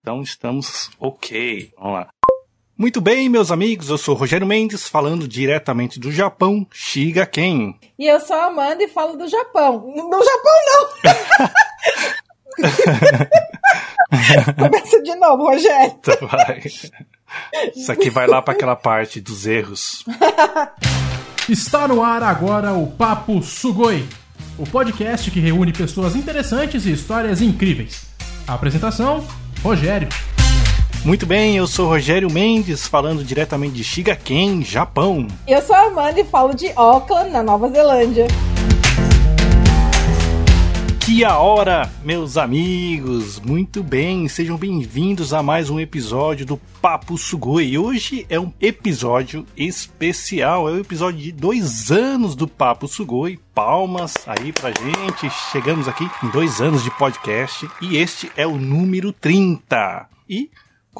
Então estamos ok. Vamos lá. Muito bem, meus amigos, eu sou Rogério Mendes, falando diretamente do Japão, Shiga Ken. E eu sou a Amanda e falo do Japão. No Japão, não! Começa de novo, Rogério. Tá, vai. Isso aqui vai lá para aquela parte dos erros. Está no ar agora o Papo Sugoi, o podcast que reúne pessoas interessantes e histórias incríveis. A apresentação: Rogério. Muito bem, eu sou Rogério Mendes, falando diretamente de Shigaken, Japão. Eu sou a Amanda e falo de Auckland, na Nova Zelândia. Que a hora, meus amigos! Muito bem, sejam bem-vindos a mais um episódio do Papo Sugoi. Hoje é um episódio especial, é o episódio de dois anos do Papo Sugoi. Palmas aí pra gente, chegamos aqui em dois anos de podcast e este é o número 30. E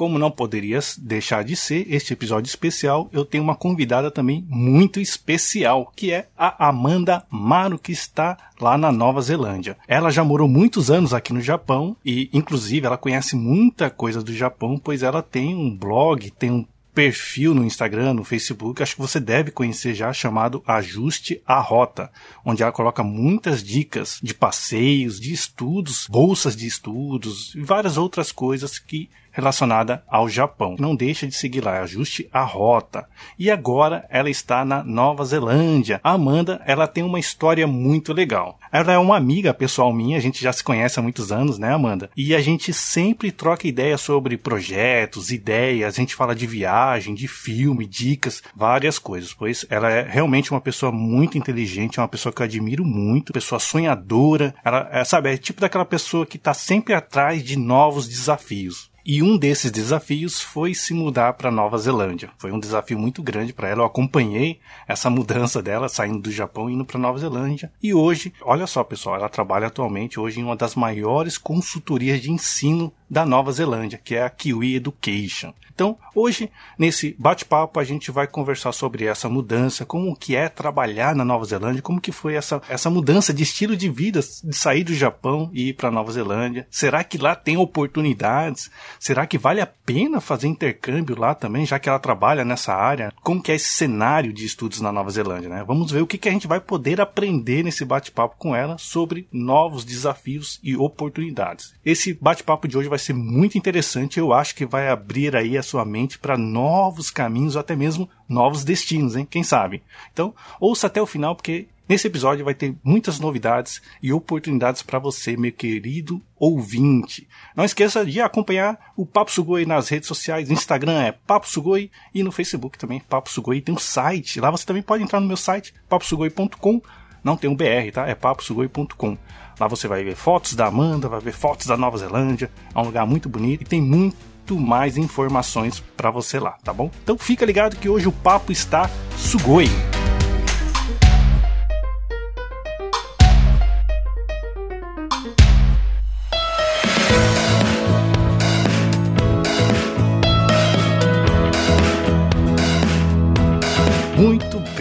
como não poderia deixar de ser este episódio especial, eu tenho uma convidada também muito especial, que é a Amanda Maro, que está lá na Nova Zelândia. Ela já morou muitos anos aqui no Japão e, inclusive, ela conhece muita coisa do Japão, pois ela tem um blog, tem um perfil no Instagram, no Facebook, acho que você deve conhecer já, chamado Ajuste a Rota, onde ela coloca muitas dicas de passeios, de estudos, bolsas de estudos e várias outras coisas que relacionada ao Japão. Não deixa de seguir lá, ajuste a rota. E agora ela está na Nova Zelândia. A Amanda, ela tem uma história muito legal. Ela é uma amiga pessoal minha, a gente já se conhece há muitos anos, né, Amanda? E a gente sempre troca ideias sobre projetos, ideias, a gente fala de viagem, de filme, dicas, várias coisas, pois ela é realmente uma pessoa muito inteligente, é uma pessoa que eu admiro muito, pessoa sonhadora, ela, é, sabe, é tipo daquela pessoa que está sempre atrás de novos desafios. E um desses desafios foi se mudar para Nova Zelândia. Foi um desafio muito grande para ela. Eu acompanhei essa mudança dela saindo do Japão e indo para Nova Zelândia. E hoje, olha só, pessoal, ela trabalha atualmente hoje em uma das maiores consultorias de ensino da Nova Zelândia, que é a Kiwi Education. Então, hoje, nesse bate-papo, a gente vai conversar sobre essa mudança, como que é trabalhar na Nova Zelândia, como que foi essa, essa mudança de estilo de vida, de sair do Japão e ir para Nova Zelândia. Será que lá tem oportunidades? Será que vale a pena fazer intercâmbio lá também, já que ela trabalha nessa área? Como que é esse cenário de estudos na Nova Zelândia, né? Vamos ver o que, que a gente vai poder aprender nesse bate-papo com ela sobre novos desafios e oportunidades. Esse bate-papo de hoje vai ser muito interessante. Eu acho que vai abrir aí a sua mente para novos caminhos, até mesmo novos destinos, hein? Quem sabe? Então, ouça até o final, porque nesse episódio vai ter muitas novidades e oportunidades para você, meu querido ouvinte. Não esqueça de acompanhar o Papo Sugoi nas redes sociais. Instagram é Papo Sugoi e no Facebook também Papo Sugoi. Tem um site. Lá você também pode entrar no meu site, paposugoi.com. Não tem um BR, tá? É paposugoi.com. Lá você vai ver fotos da Amanda, vai ver fotos da Nova Zelândia. É um lugar muito bonito e tem muito mais informações para você lá, tá bom? Então fica ligado que hoje o papo está sugoi.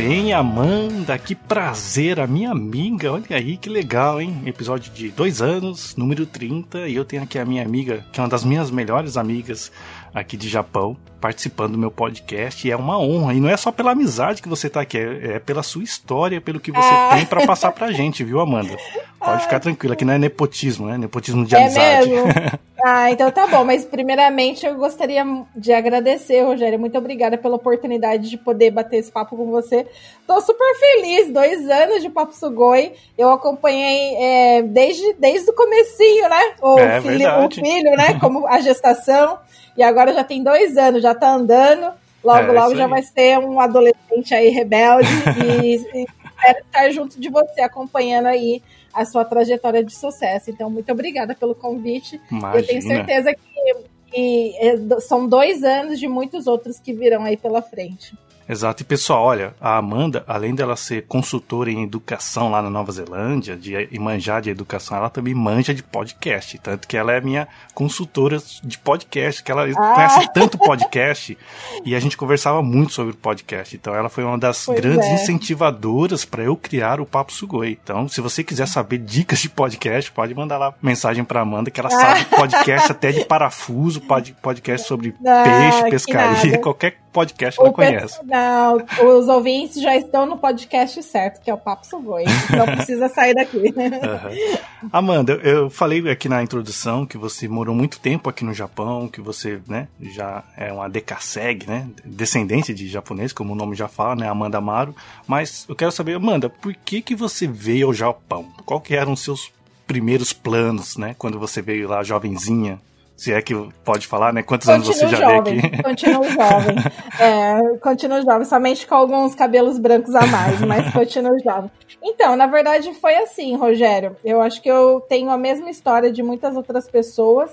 Bem, Amanda, que prazer, a minha amiga, olha aí que legal, hein? Episódio de dois anos, número 30, e eu tenho aqui a minha amiga, que é uma das minhas melhores amigas aqui de Japão, participando do meu podcast, e é uma honra, e não é só pela amizade que você tá aqui, é, é pela sua história, pelo que você ah. tem para passar pra gente, viu, Amanda? Pode ah. ficar tranquila, que não é nepotismo, né? Nepotismo de é amizade. Mesmo? Ah, então tá bom, mas primeiramente eu gostaria de agradecer, Rogério, muito obrigada pela oportunidade de poder bater esse papo com você. Tô super feliz, dois anos de Papo Sugoi, eu acompanhei é, desde, desde o comecinho, né? O, é, filho, o filho, né? Como a gestação. E agora já tem dois anos, já tá andando. Logo, é, logo já vai ser um adolescente aí rebelde. e, e espero estar junto de você, acompanhando aí a sua trajetória de sucesso. Então, muito obrigada pelo convite. Imagina. Eu tenho certeza que, que são dois anos de muitos outros que virão aí pela frente. Exato. E pessoal, olha, a Amanda, além dela ser consultora em educação lá na Nova Zelândia, de e manjar de educação, ela também manja de podcast. Tanto que ela é minha consultora de podcast, que ela ah. conhece tanto podcast e a gente conversava muito sobre podcast. Então ela foi uma das pois grandes é. incentivadoras para eu criar o Papo Sugoi. Então, se você quiser saber dicas de podcast, pode mandar lá mensagem para Amanda, que ela sabe podcast até de parafuso, podcast sobre ah, peixe, pescaria, qualquer podcast ela conhece. Não, os ouvintes já estão no podcast certo, que é o Papo Sugoi. Não precisa sair daqui. Uhum. Amanda, eu falei aqui na introdução que você morou muito tempo aqui no Japão, que você né, já é uma decaseg, né? Descendente de japonês, como o nome já fala, né? Amanda Amaro. Mas eu quero saber, Amanda, por que, que você veio ao Japão? Qual que eram os seus primeiros planos, né? Quando você veio lá jovenzinha? Se é que pode falar, né? Quantos continuo anos você já jovem, veio aqui? Continuo jovem. É, continuo jovem, somente com alguns cabelos brancos a mais, mas continuo jovem. Então, na verdade, foi assim, Rogério. Eu acho que eu tenho a mesma história de muitas outras pessoas.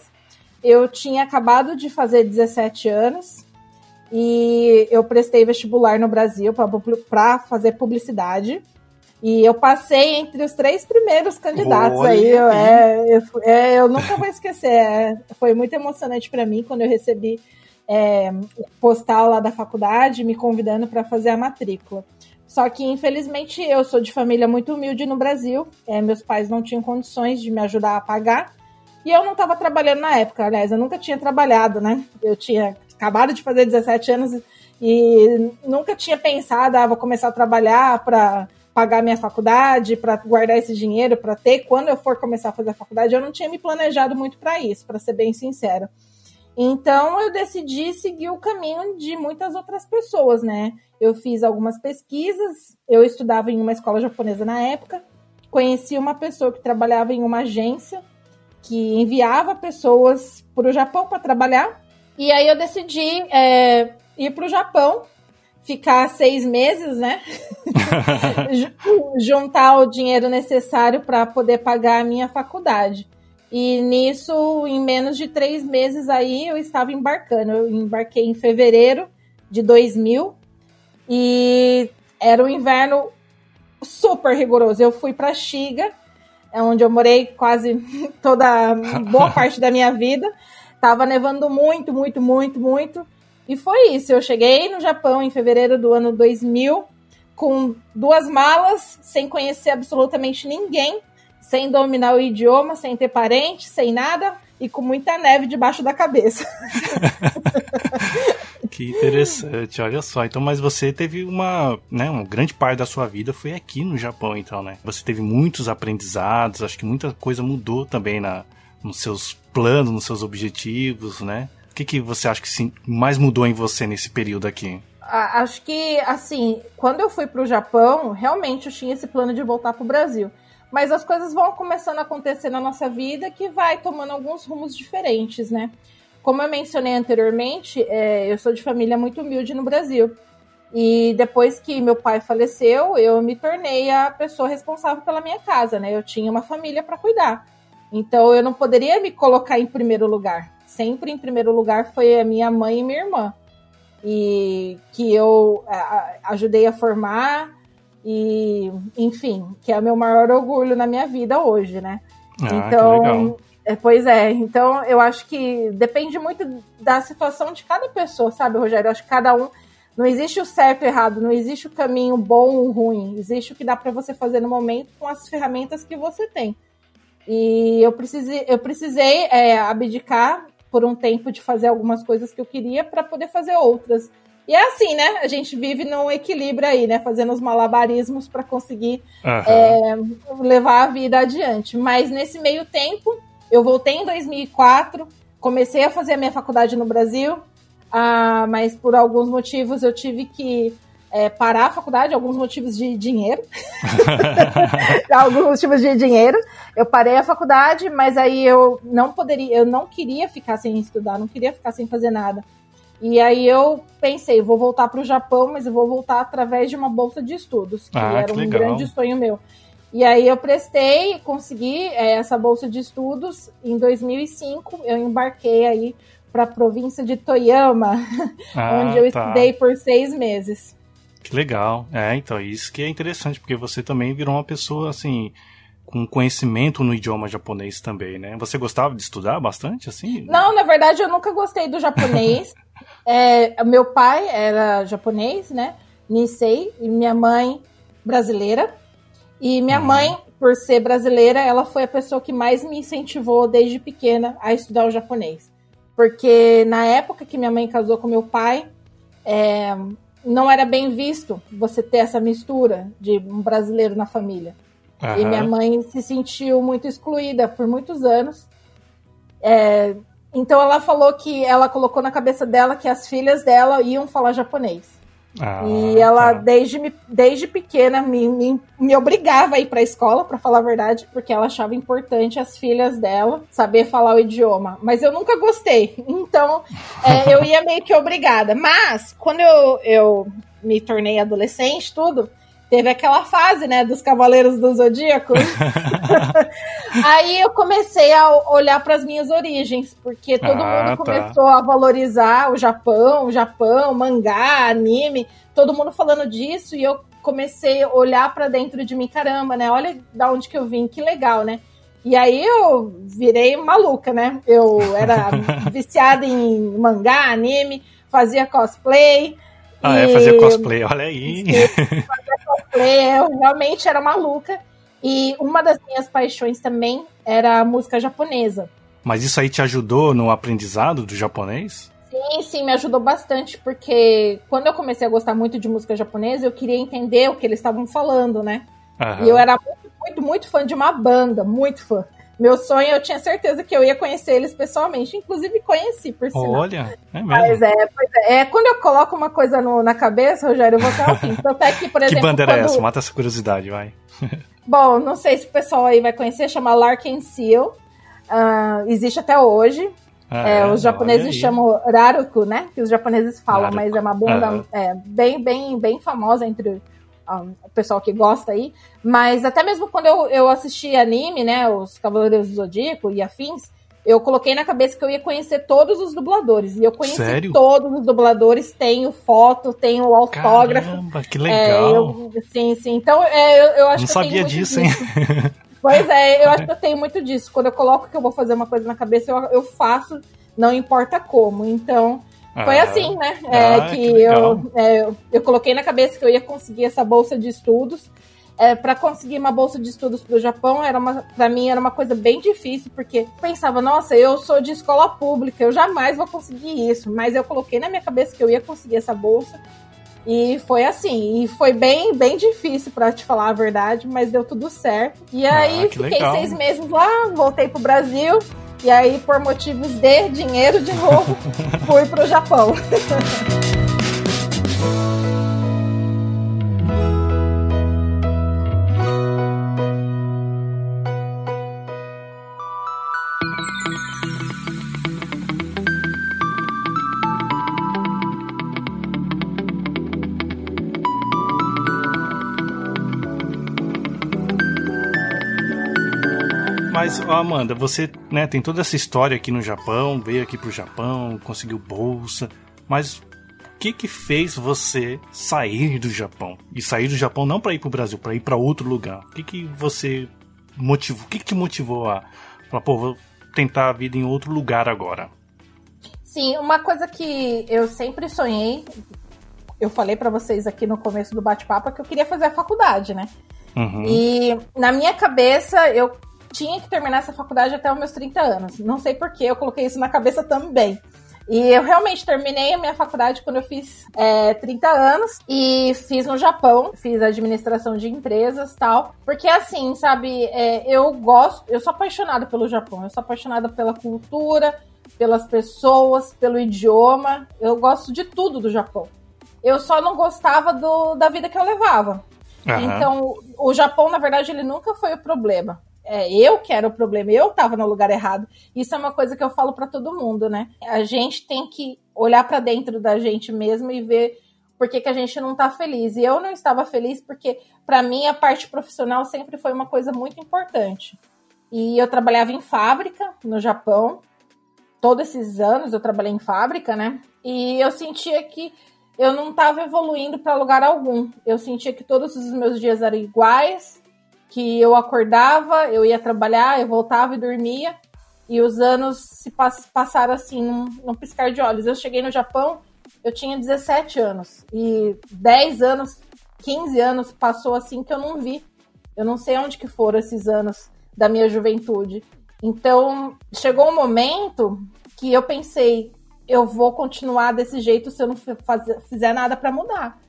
Eu tinha acabado de fazer 17 anos e eu prestei vestibular no Brasil para fazer publicidade. E eu passei entre os três primeiros candidatos Olha aí. Eu, é, eu, é, eu, nunca vou esquecer. É, foi muito emocionante para mim quando eu recebi é, o postal lá da faculdade me convidando para fazer a matrícula. Só que, infelizmente, eu sou de família muito humilde no Brasil. É, meus pais não tinham condições de me ajudar a pagar. E eu não estava trabalhando na época. Aliás, eu nunca tinha trabalhado, né? Eu tinha acabado de fazer 17 anos e nunca tinha pensado, ah, vou começar a trabalhar para pagar minha faculdade, para guardar esse dinheiro, para ter quando eu for começar a fazer a faculdade, eu não tinha me planejado muito para isso, para ser bem sincero. Então eu decidi seguir o caminho de muitas outras pessoas, né? Eu fiz algumas pesquisas, eu estudava em uma escola japonesa na época, conheci uma pessoa que trabalhava em uma agência que enviava pessoas para o Japão para trabalhar, e aí eu decidi é, ir para o Japão ficar seis meses, né? Juntar o dinheiro necessário para poder pagar a minha faculdade. E nisso, em menos de três meses aí, eu estava embarcando. Eu embarquei em fevereiro de 2000 e era um inverno super rigoroso. Eu fui para Xiga, é onde eu morei quase toda boa parte da minha vida. Tava nevando muito, muito, muito, muito. E foi isso. Eu cheguei no Japão em fevereiro do ano 2000 com duas malas, sem conhecer absolutamente ninguém, sem dominar o idioma, sem ter parente, sem nada e com muita neve debaixo da cabeça. que interessante, olha só. Então, mas você teve uma, né, uma grande parte da sua vida foi aqui no Japão, então, né? Você teve muitos aprendizados, acho que muita coisa mudou também na, nos seus planos, nos seus objetivos, né? Que, que você acha que mais mudou em você nesse período aqui? Acho que, assim, quando eu fui para o Japão, realmente eu tinha esse plano de voltar para o Brasil. Mas as coisas vão começando a acontecer na nossa vida que vai tomando alguns rumos diferentes, né? Como eu mencionei anteriormente, é, eu sou de família muito humilde no Brasil. E depois que meu pai faleceu, eu me tornei a pessoa responsável pela minha casa, né? Eu tinha uma família para cuidar. Então eu não poderia me colocar em primeiro lugar sempre em primeiro lugar foi a minha mãe e minha irmã. E que eu ajudei a formar e, enfim, que é o meu maior orgulho na minha vida hoje, né? Ah, então, é, pois é, então eu acho que depende muito da situação de cada pessoa, sabe, Rogério? Eu acho que cada um não existe o certo e errado, não existe o caminho bom ou ruim, existe o que dá para você fazer no momento com as ferramentas que você tem. E eu precisei, eu precisei é, abdicar por um tempo de fazer algumas coisas que eu queria para poder fazer outras. E é assim, né? A gente vive num equilíbrio aí, né? Fazendo os malabarismos para conseguir uhum. é, levar a vida adiante. Mas nesse meio tempo, eu voltei em 2004, comecei a fazer a minha faculdade no Brasil, ah, mas por alguns motivos eu tive que é, parar a faculdade, alguns motivos de dinheiro. alguns motivos de dinheiro. Eu parei a faculdade, mas aí eu não poderia, eu não queria ficar sem estudar, não queria ficar sem fazer nada. E aí eu pensei, vou voltar para o Japão, mas eu vou voltar através de uma bolsa de estudos, que ah, era que um grande sonho meu. E aí eu prestei, consegui é, essa bolsa de estudos em 2005. Eu embarquei aí para a província de Toyama, ah, onde eu tá. estudei por seis meses. Que legal. É, então, isso que é interessante, porque você também virou uma pessoa, assim, com conhecimento no idioma japonês também, né? Você gostava de estudar bastante, assim? Não, na verdade, eu nunca gostei do japonês. é, meu pai era japonês, né? Nisei, e minha mãe brasileira. E minha uhum. mãe, por ser brasileira, ela foi a pessoa que mais me incentivou desde pequena a estudar o japonês. Porque na época que minha mãe casou com meu pai, é, não era bem visto você ter essa mistura de um brasileiro na família. Uhum. E minha mãe se sentiu muito excluída por muitos anos. É, então ela falou que ela colocou na cabeça dela que as filhas dela iam falar japonês. Ah, e ela, tá. desde, desde pequena, me, me, me obrigava a ir para a escola, para falar a verdade, porque ela achava importante as filhas dela saber falar o idioma. Mas eu nunca gostei. Então, é, eu ia meio que obrigada. Mas, quando eu, eu me tornei adolescente, tudo, teve aquela fase, né, dos Cavaleiros do Zodíaco. Aí eu comecei a olhar para as minhas origens, porque todo ah, mundo tá. começou a valorizar o Japão, o Japão, mangá, anime, todo mundo falando disso e eu comecei a olhar para dentro de mim, caramba, né? Olha da onde que eu vim, que legal, né? E aí eu virei maluca, né? Eu era viciada em mangá, anime, fazia cosplay. Ah, é, fazer cosplay, olha aí. Fazer cosplay, eu realmente era maluca. E uma das minhas paixões também era a música japonesa. Mas isso aí te ajudou no aprendizado do japonês? Sim, sim, me ajudou bastante, porque quando eu comecei a gostar muito de música japonesa, eu queria entender o que eles estavam falando, né? Uhum. E eu era muito, muito, muito fã de uma banda, muito fã. Meu sonho, eu tinha certeza que eu ia conhecer eles pessoalmente. Inclusive, conheci, por sinal. Olha, é mesmo. Mas é, é, é, quando eu coloco uma coisa no, na cabeça, Rogério, eu vou até o fim. Tanto é que, por exemplo. Que bandeira quando... é essa? Mata essa curiosidade, vai. Bom, não sei se o pessoal aí vai conhecer, chama Larkin Seal. Uh, existe até hoje. Ah, é, os japoneses chamam Raruku, né? Que os japoneses falam, Raruku. mas é uma banda é, bem, bem, bem famosa entre um, o pessoal que gosta aí. Mas até mesmo quando eu, eu assisti anime, né, os Cavaleiros do Zodíaco e afins, eu coloquei na cabeça que eu ia conhecer todos os dubladores. E eu conheci Sério? todos os dubladores, tenho foto, tenho o autógrafo. Caramba, que legal. É, eu, sim, sim. Então, é, eu, eu acho Não que. Não sabia disso, hein? Pois é, eu acho que eu tenho muito disso. Quando eu coloco que eu vou fazer uma coisa na cabeça, eu, eu faço, não importa como. Então, foi ah, assim, né? É, ah, que, que eu, é, eu coloquei na cabeça que eu ia conseguir essa bolsa de estudos. É, para conseguir uma bolsa de estudos para o Japão era uma para mim era uma coisa bem difícil porque pensava nossa eu sou de escola pública eu jamais vou conseguir isso mas eu coloquei na minha cabeça que eu ia conseguir essa bolsa e foi assim e foi bem bem difícil para te falar a verdade mas deu tudo certo e aí ah, fiquei legal. seis meses lá voltei pro Brasil e aí, por motivos de dinheiro de novo, fui para o Japão. Mas, Amanda, você né, tem toda essa história aqui no Japão, veio aqui pro Japão, conseguiu bolsa, mas o que que fez você sair do Japão? E sair do Japão não para ir pro Brasil, para ir para outro lugar. O que que você motivou? O que que te motivou a falar, pô, vou tentar a vida em outro lugar agora? Sim, uma coisa que eu sempre sonhei, eu falei para vocês aqui no começo do bate-papo, é que eu queria fazer a faculdade, né? Uhum. E na minha cabeça, eu tinha que terminar essa faculdade até os meus 30 anos. Não sei por que eu coloquei isso na cabeça também. E eu realmente terminei a minha faculdade quando eu fiz é, 30 anos e fiz no Japão, fiz administração de empresas tal. Porque assim, sabe, é, eu gosto, eu sou apaixonada pelo Japão, eu sou apaixonada pela cultura, pelas pessoas, pelo idioma, eu gosto de tudo do Japão. Eu só não gostava do, da vida que eu levava. Uhum. Então, o Japão, na verdade, ele nunca foi o problema é, eu que era o problema, eu estava no lugar errado. Isso é uma coisa que eu falo para todo mundo, né? A gente tem que olhar para dentro da gente mesmo e ver por que, que a gente não está feliz. E eu não estava feliz porque, para mim, a parte profissional sempre foi uma coisa muito importante. E eu trabalhava em fábrica no Japão. Todos esses anos eu trabalhei em fábrica, né? E eu sentia que eu não estava evoluindo para lugar algum. Eu sentia que todos os meus dias eram iguais, que eu acordava, eu ia trabalhar, eu voltava e dormia, e os anos se pass passaram assim, num, num piscar de olhos. Eu cheguei no Japão, eu tinha 17 anos, e 10 anos, 15 anos passou assim que eu não vi. Eu não sei onde que foram esses anos da minha juventude. Então, chegou um momento que eu pensei, eu vou continuar desse jeito se eu não fizer nada para mudar.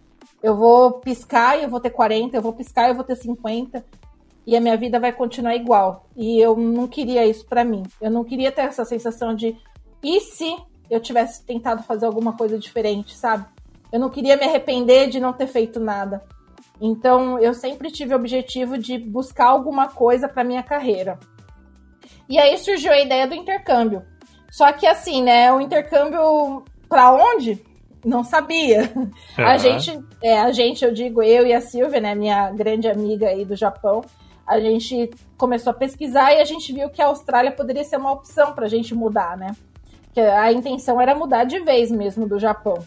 Eu vou piscar e eu vou ter 40, eu vou piscar e eu vou ter 50 e a minha vida vai continuar igual. E eu não queria isso para mim. Eu não queria ter essa sensação de e se eu tivesse tentado fazer alguma coisa diferente, sabe? Eu não queria me arrepender de não ter feito nada. Então, eu sempre tive o objetivo de buscar alguma coisa para minha carreira. E aí surgiu a ideia do intercâmbio. Só que assim, né, o intercâmbio para onde? Não sabia. Uhum. A gente, é, a gente, eu digo eu e a Silvia, né, minha grande amiga aí do Japão, a gente começou a pesquisar e a gente viu que a Austrália poderia ser uma opção para a gente mudar, né? Que a intenção era mudar de vez mesmo do Japão.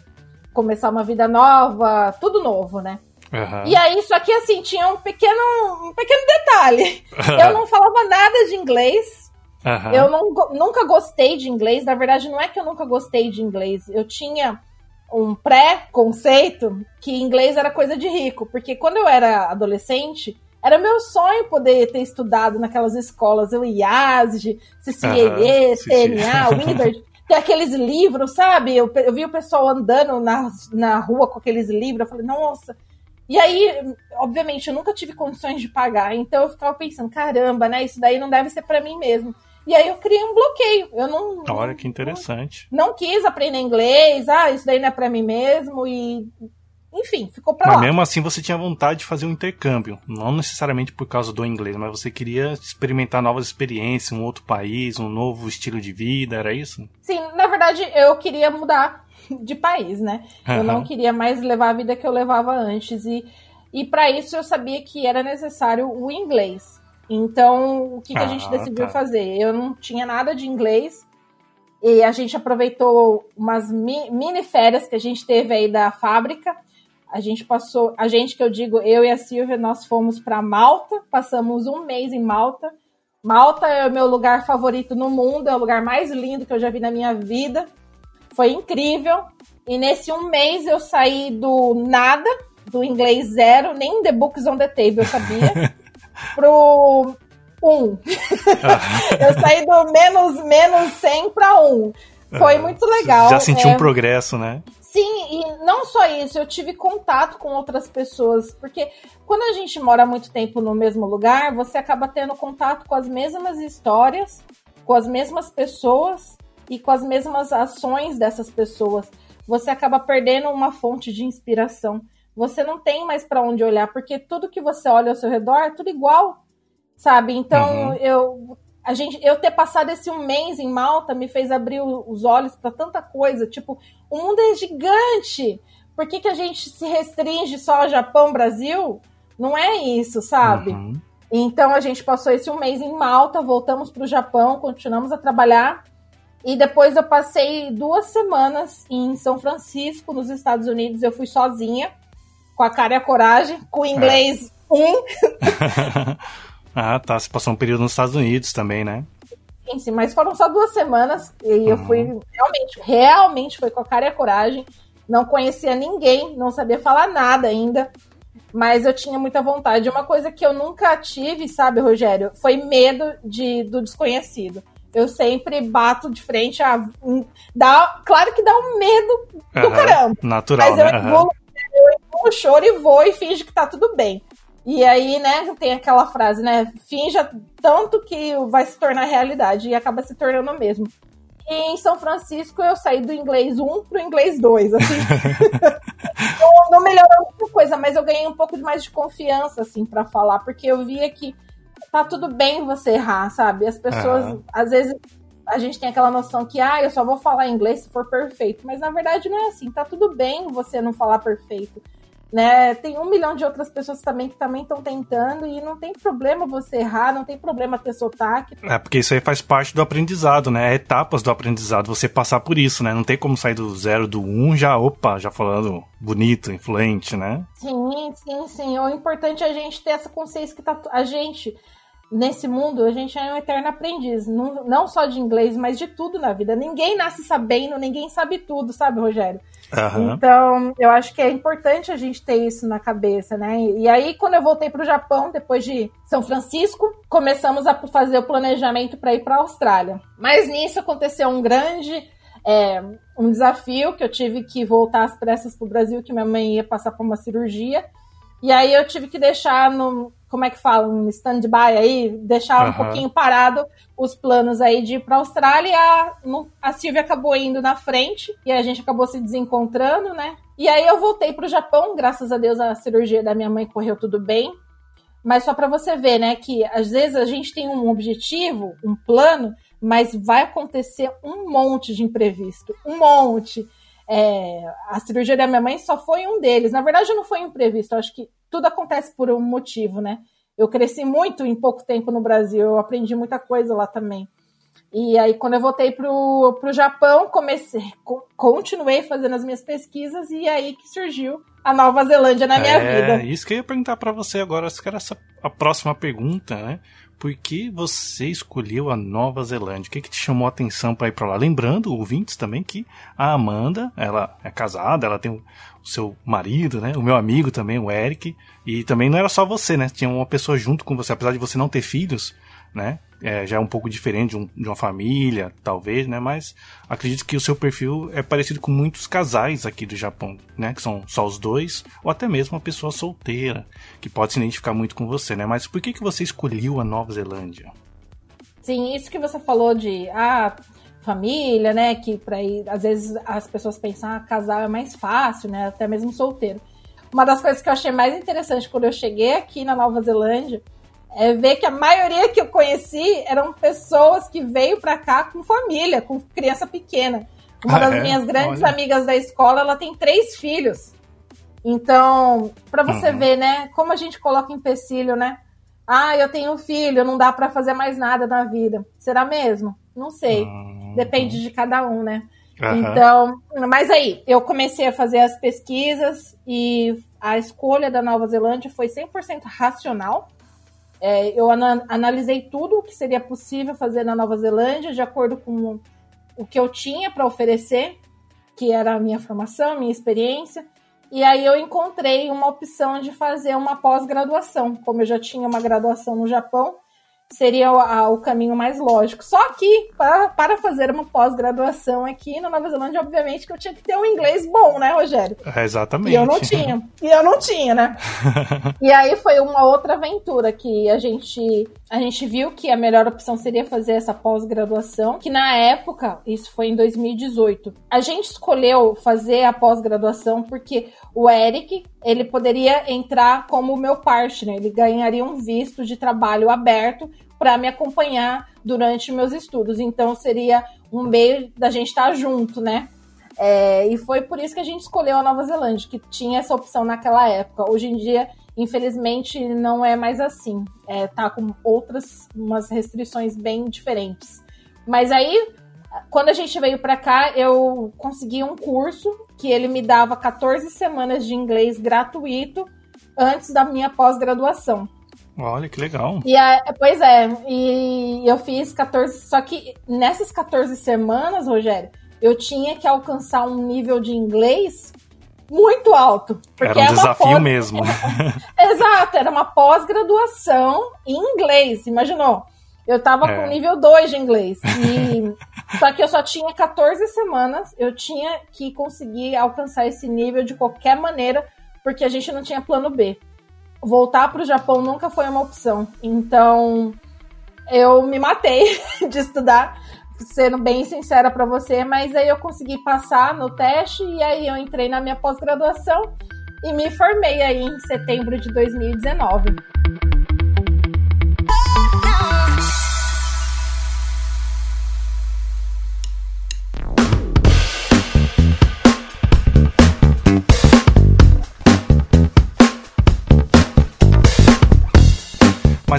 Começar uma vida nova, tudo novo, né? Uhum. E aí, só que assim, tinha um pequeno, um pequeno detalhe. Eu não falava nada de inglês. Uhum. Eu não, nunca gostei de inglês. Na verdade, não é que eu nunca gostei de inglês. Eu tinha um pré-conceito que inglês era coisa de rico. Porque quando eu era adolescente, era meu sonho poder ter estudado naquelas escolas, o IASG, CCIE, CNA, Windward, ter aqueles livros, sabe? Eu, eu vi o pessoal andando na, na rua com aqueles livros, eu falei, nossa. E aí, obviamente, eu nunca tive condições de pagar, então eu ficava pensando, caramba, né? Isso daí não deve ser para mim mesmo. E aí eu criei um bloqueio. Eu não. Olha que interessante. Não, não quis aprender inglês, ah, isso daí não é para mim mesmo, e enfim, ficou pra mas lá. Mas mesmo assim você tinha vontade de fazer um intercâmbio. Não necessariamente por causa do inglês, mas você queria experimentar novas experiências, um outro país, um novo estilo de vida, era isso? Sim, na verdade eu queria mudar de país, né? Uhum. Eu não queria mais levar a vida que eu levava antes. E, e para isso eu sabia que era necessário o inglês. Então, o que, que a gente ah, decidiu tá. fazer? Eu não tinha nada de inglês. E a gente aproveitou umas mini férias que a gente teve aí da fábrica a gente passou, a gente que eu digo, eu e a Silvia, nós fomos para Malta, passamos um mês em Malta. Malta é o meu lugar favorito no mundo, é o lugar mais lindo que eu já vi na minha vida. Foi incrível. E nesse um mês eu saí do nada, do inglês zero, nem The Books on the Table eu sabia, pro um. eu saí do menos, menos 100 para um. Foi muito legal. Já senti é... um progresso, né? Sim, e não só isso, eu tive contato com outras pessoas, porque quando a gente mora muito tempo no mesmo lugar, você acaba tendo contato com as mesmas histórias, com as mesmas pessoas e com as mesmas ações dessas pessoas. Você acaba perdendo uma fonte de inspiração. Você não tem mais para onde olhar, porque tudo que você olha ao seu redor é tudo igual, sabe? Então, uhum. eu a gente, eu ter passado esse um mês em Malta me fez abrir os olhos para tanta coisa. Tipo, o mundo é gigante. Por que, que a gente se restringe só ao Japão, Brasil? Não é isso, sabe? Uhum. Então a gente passou esse um mês em Malta, voltamos para o Japão, continuamos a trabalhar. E depois eu passei duas semanas em São Francisco, nos Estados Unidos. Eu fui sozinha, com a cara e a coragem, com inglês é. um. Ah, tá. Você passou um período nos Estados Unidos também, né? Sim, sim, mas foram só duas semanas e uhum. eu fui realmente, realmente foi com a cara e a coragem. Não conhecia ninguém, não sabia falar nada ainda, mas eu tinha muita vontade. Uma coisa que eu nunca tive, sabe, Rogério, foi medo de, do desconhecido. Eu sempre bato de frente a. Dá, claro que dá um medo do uhum, caramba. Natural, mas eu né? engulo, uhum. eu engulo choro e vou e finge que tá tudo bem. E aí, né, tem aquela frase, né? Finja tanto que vai se tornar realidade e acaba se tornando mesmo. E em São Francisco eu saí do inglês 1 pro inglês 2, assim. não, não melhorou muita coisa, mas eu ganhei um pouco mais de confiança, assim, para falar, porque eu via que tá tudo bem você errar, sabe? As pessoas, uhum. às vezes, a gente tem aquela noção que, ah, eu só vou falar inglês se for perfeito. Mas na verdade não é assim, tá tudo bem você não falar perfeito. Né? Tem um milhão de outras pessoas também que também estão tentando e não tem problema você errar, não tem problema ter sotaque. É, porque isso aí faz parte do aprendizado, né? É etapas do aprendizado, você passar por isso, né? Não tem como sair do zero, do um, já, opa, já falando bonito, influente, né? Sim, sim, sim. O importante é a gente ter essa consciência que tá, a gente nesse mundo, a gente é um eterno aprendiz, não, não só de inglês, mas de tudo na vida. Ninguém nasce sabendo, ninguém sabe tudo, sabe, Rogério? Uhum. Então, eu acho que é importante a gente ter isso na cabeça, né? E aí, quando eu voltei para o Japão, depois de São Francisco, começamos a fazer o planejamento para ir para a Austrália. Mas nisso aconteceu um grande é, um desafio que eu tive que voltar às pressas para o Brasil, que minha mãe ia passar por uma cirurgia. E aí eu tive que deixar no, como é que fala, um stand-by aí, deixar um pouquinho parado os planos aí de ir para a Austrália. A, Silvia acabou indo na frente e a gente acabou se desencontrando, né? E aí eu voltei para o Japão, graças a Deus a cirurgia da minha mãe correu tudo bem. Mas só para você ver, né, que às vezes a gente tem um objetivo, um plano, mas vai acontecer um monte de imprevisto, um monte. É, a cirurgia da minha mãe só foi um deles. Na verdade, não foi imprevisto. Acho que tudo acontece por um motivo, né? Eu cresci muito em pouco tempo no Brasil. Eu aprendi muita coisa lá também. E aí, quando eu voltei pro, pro Japão, comecei, continuei fazendo as minhas pesquisas e aí que surgiu a Nova Zelândia na minha é, vida. É, isso que eu ia perguntar para você agora, acho que era essa a próxima pergunta, né? Por que você escolheu a Nova Zelândia? O que, que te chamou a atenção para ir para lá? Lembrando, ouvintes também, que a Amanda, ela é casada, ela tem o, seu marido, né? O meu amigo também, o Eric. E também não era só você, né? Tinha uma pessoa junto com você, apesar de você não ter filhos, né? É, já é um pouco diferente de, um, de, uma família, talvez, né? Mas acredito que o seu perfil é parecido com muitos casais aqui do Japão, né? Que são só os dois, ou até mesmo uma pessoa solteira, que pode se identificar muito com você, né? Mas por que, que você escolheu a Nova Zelândia? Sim, isso que você falou de ah, família, né? Que para ir, às vezes as pessoas pensam, ah, casal é mais fácil, né? Até mesmo solteiro. Uma das coisas que eu achei mais interessante quando eu cheguei aqui na Nova Zelândia é ver que a maioria que eu conheci eram pessoas que veio para cá com família, com criança pequena. Uma ah, das é? minhas grandes Olha. amigas da escola, ela tem três filhos. Então, para você uhum. ver, né, como a gente coloca empecilho, né? Ah, eu tenho um filho, não dá para fazer mais nada na vida. Será mesmo? Não sei. Uhum. Depende de cada um, né? Uhum. Então, mas aí, eu comecei a fazer as pesquisas e a escolha da Nova Zelândia foi 100% racional. É, eu ana analisei tudo o que seria possível fazer na Nova Zelândia, de acordo com o que eu tinha para oferecer, que era a minha formação, minha experiência. E aí eu encontrei uma opção de fazer uma pós-graduação. Como eu já tinha uma graduação no Japão, seria o, o caminho mais lógico. Só que, para, para fazer uma pós-graduação aqui na Nova Zelândia, obviamente que eu tinha que ter um inglês bom, né, Rogério? É, exatamente. E eu não tinha. E eu não tinha, né? e aí foi uma outra aventura que a gente, a gente viu que a melhor opção seria fazer essa pós-graduação, que na época, isso foi em 2018, a gente escolheu fazer a pós-graduação porque o Eric, ele poderia entrar como meu partner, ele ganharia um visto de trabalho aberto para me acompanhar durante meus estudos. Então seria um meio da gente estar tá junto, né? É, e foi por isso que a gente escolheu a Nova Zelândia, que tinha essa opção naquela época. Hoje em dia, infelizmente, não é mais assim. É, tá com outras umas restrições bem diferentes. Mas aí, quando a gente veio para cá, eu consegui um curso que ele me dava 14 semanas de inglês gratuito antes da minha pós-graduação. Olha que legal. E a, pois é, e eu fiz 14, só que nessas 14 semanas, Rogério, eu tinha que alcançar um nível de inglês muito alto. Porque era um é desafio pós... mesmo. Exato, era uma pós-graduação em inglês, imaginou? Eu tava é. com nível 2 de inglês. E... só que eu só tinha 14 semanas, eu tinha que conseguir alcançar esse nível de qualquer maneira, porque a gente não tinha plano B. Voltar para o Japão nunca foi uma opção. Então, eu me matei de estudar, sendo bem sincera para você, mas aí eu consegui passar no teste e aí eu entrei na minha pós-graduação e me formei aí em setembro de 2019.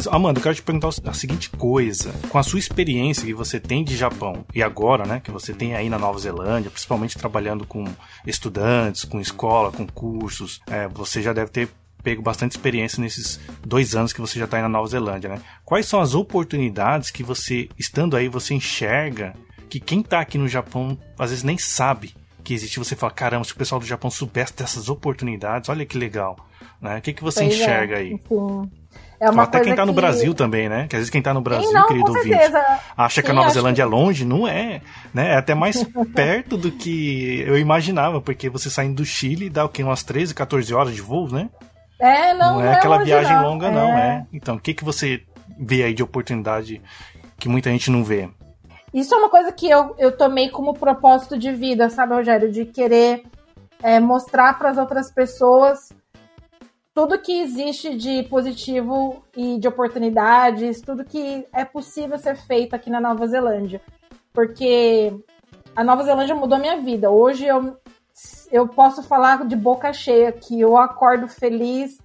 Mas, Amanda, eu quero te perguntar a seguinte coisa. Com a sua experiência que você tem de Japão e agora, né, que você tem aí na Nova Zelândia, principalmente trabalhando com estudantes, com escola, com cursos, é, você já deve ter pego bastante experiência nesses dois anos que você já está aí na Nova Zelândia, né? Quais são as oportunidades que você, estando aí, você enxerga que quem está aqui no Japão às vezes nem sabe que existe? Você fala, caramba, se o pessoal do Japão soubesse dessas oportunidades, olha que legal. Né? O que, que você pois é, enxerga é, aí? Sim. É uma até quem que... no Brasil também, né? Que às vezes quem está no Brasil, não, querido ouvinte, acha Sim, que a Nova Zelândia que... é longe, não é. Né? É até mais perto do que eu imaginava, porque você saindo do Chile dá o quê? Umas 13, 14 horas de voo, né? É, não, não é, não é aquela viagem não. longa, é. não, é. Então, o que, que você vê aí de oportunidade que muita gente não vê? Isso é uma coisa que eu, eu tomei como propósito de vida, sabe, Rogério? De querer é, mostrar para as outras pessoas tudo que existe de positivo e de oportunidades, tudo que é possível ser feito aqui na Nova Zelândia. Porque a Nova Zelândia mudou minha vida. Hoje eu, eu posso falar de boca cheia que eu acordo feliz,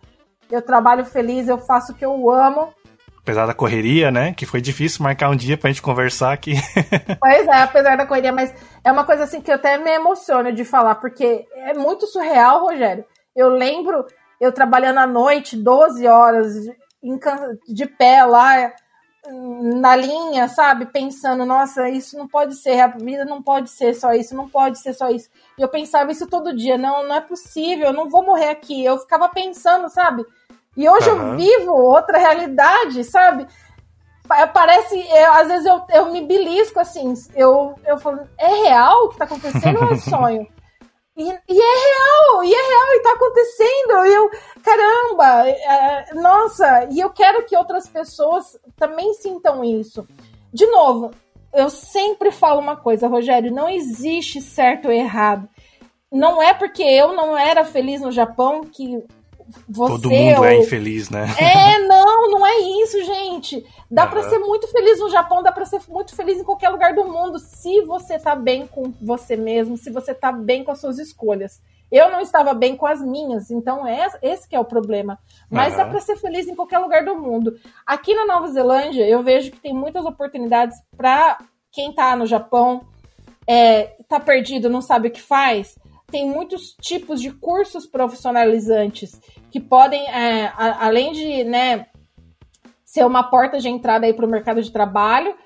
eu trabalho feliz, eu faço o que eu amo apesar da correria, né? Que foi difícil marcar um dia pra gente conversar aqui. pois é, apesar da correria, mas é uma coisa assim que eu até me emociono de falar, porque é muito surreal, Rogério. Eu lembro eu trabalhando à noite, 12 horas, de pé lá, na linha, sabe? Pensando, nossa, isso não pode ser, a vida não pode ser só isso, não pode ser só isso. E eu pensava isso todo dia, não, não é possível, eu não vou morrer aqui. Eu ficava pensando, sabe? E hoje uhum. eu vivo outra realidade, sabe? Parece, eu, às vezes eu, eu me belisco assim, eu, eu falo, é real o que tá acontecendo ou é sonho? E, e, é real, e é real, e tá acontecendo. E eu, caramba, é, nossa, e eu quero que outras pessoas também sintam isso. De novo, eu sempre falo uma coisa, Rogério, não existe certo ou errado. Não é porque eu não era feliz no Japão que você. Todo mundo é infeliz, né? É, não, não é isso, gente. Dá uhum. para ser muito feliz no Japão, dá para ser muito feliz em qualquer lugar do mundo, se você tá bem com você mesmo, se você tá bem com as suas escolhas. Eu não estava bem com as minhas, então é esse que é o problema. Mas uhum. dá para ser feliz em qualquer lugar do mundo. Aqui na Nova Zelândia, eu vejo que tem muitas oportunidades para quem tá no Japão, é, tá perdido, não sabe o que faz tem muitos tipos de cursos profissionalizantes que podem, é, a, além de né, ser uma porta de entrada para o mercado de trabalho,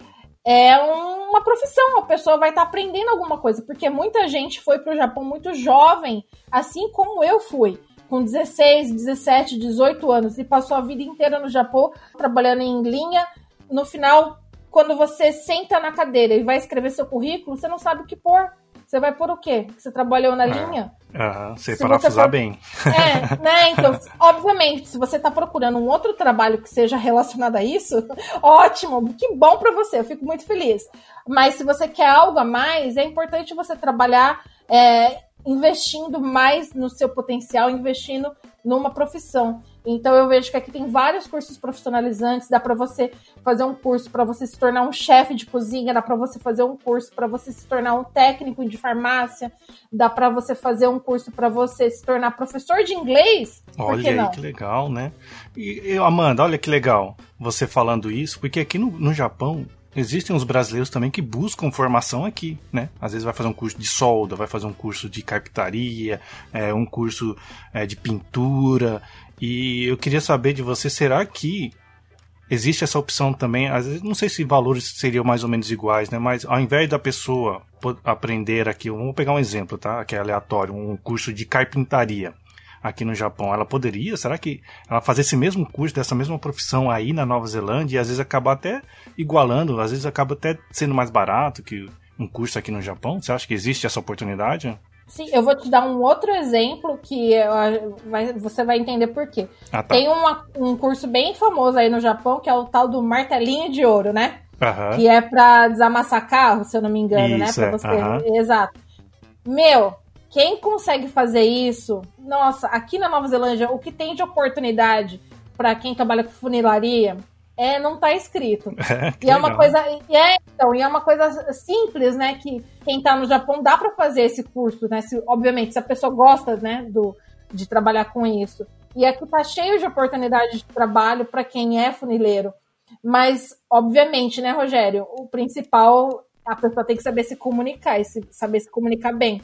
é uma profissão, a pessoa vai estar tá aprendendo alguma coisa, porque muita gente foi para o Japão muito jovem, assim como eu fui, com 16, 17, 18 anos, e passou a vida inteira no Japão trabalhando em linha. No final, quando você senta na cadeira e vai escrever seu currículo, você não sabe o que pôr. Você vai por o quê? Você trabalhou na é. linha? Aham, você parafusar for... bem. É, né? Então, obviamente, se você está procurando um outro trabalho que seja relacionado a isso, ótimo, que bom para você, eu fico muito feliz. Mas se você quer algo a mais, é importante você trabalhar é, investindo mais no seu potencial, investindo numa profissão. Então eu vejo que aqui tem vários cursos profissionalizantes, dá para você fazer um curso para você se tornar um chefe de cozinha, dá para você fazer um curso para você se tornar um técnico de farmácia, dá para você fazer um curso para você se tornar professor de inglês. Olha aí que legal, né? E Amanda, olha que legal você falando isso, porque aqui no, no Japão Existem os brasileiros também que buscam formação aqui, né? Às vezes vai fazer um curso de solda, vai fazer um curso de carpintaria, é, um curso é, de pintura. E eu queria saber de você, será que existe essa opção também? Às vezes, não sei se valores seriam mais ou menos iguais, né? Mas ao invés da pessoa aprender aqui, vamos pegar um exemplo, tá? Que é aleatório, um curso de carpintaria aqui no Japão, ela poderia, será que ela fazer esse mesmo curso dessa mesma profissão aí na Nova Zelândia e às vezes acabar até igualando, às vezes acaba até sendo mais barato que um curso aqui no Japão? Você acha que existe essa oportunidade? Sim, eu vou te dar um outro exemplo que vai, você vai entender por quê. Ah, tá. Tem uma, um curso bem famoso aí no Japão que é o tal do martelinho de ouro, né? Uhum. Que é para desamassar carro, se eu não me engano, né? Isso, né? Pra você... Uhum. Exato. Meu, quem consegue fazer isso? Nossa, aqui na Nova Zelândia, o que tem de oportunidade para quem trabalha com funilaria é não tá escrito. É, e é uma coisa, e é, então, e é uma coisa simples, né, que quem tá no Japão dá para fazer esse curso, né? Se, obviamente, se a pessoa gosta, né, do de trabalhar com isso. E aqui tá cheio de oportunidade de trabalho para quem é funileiro. Mas, obviamente, né, Rogério, o principal, a pessoa tem que saber se comunicar e se, saber se comunicar bem.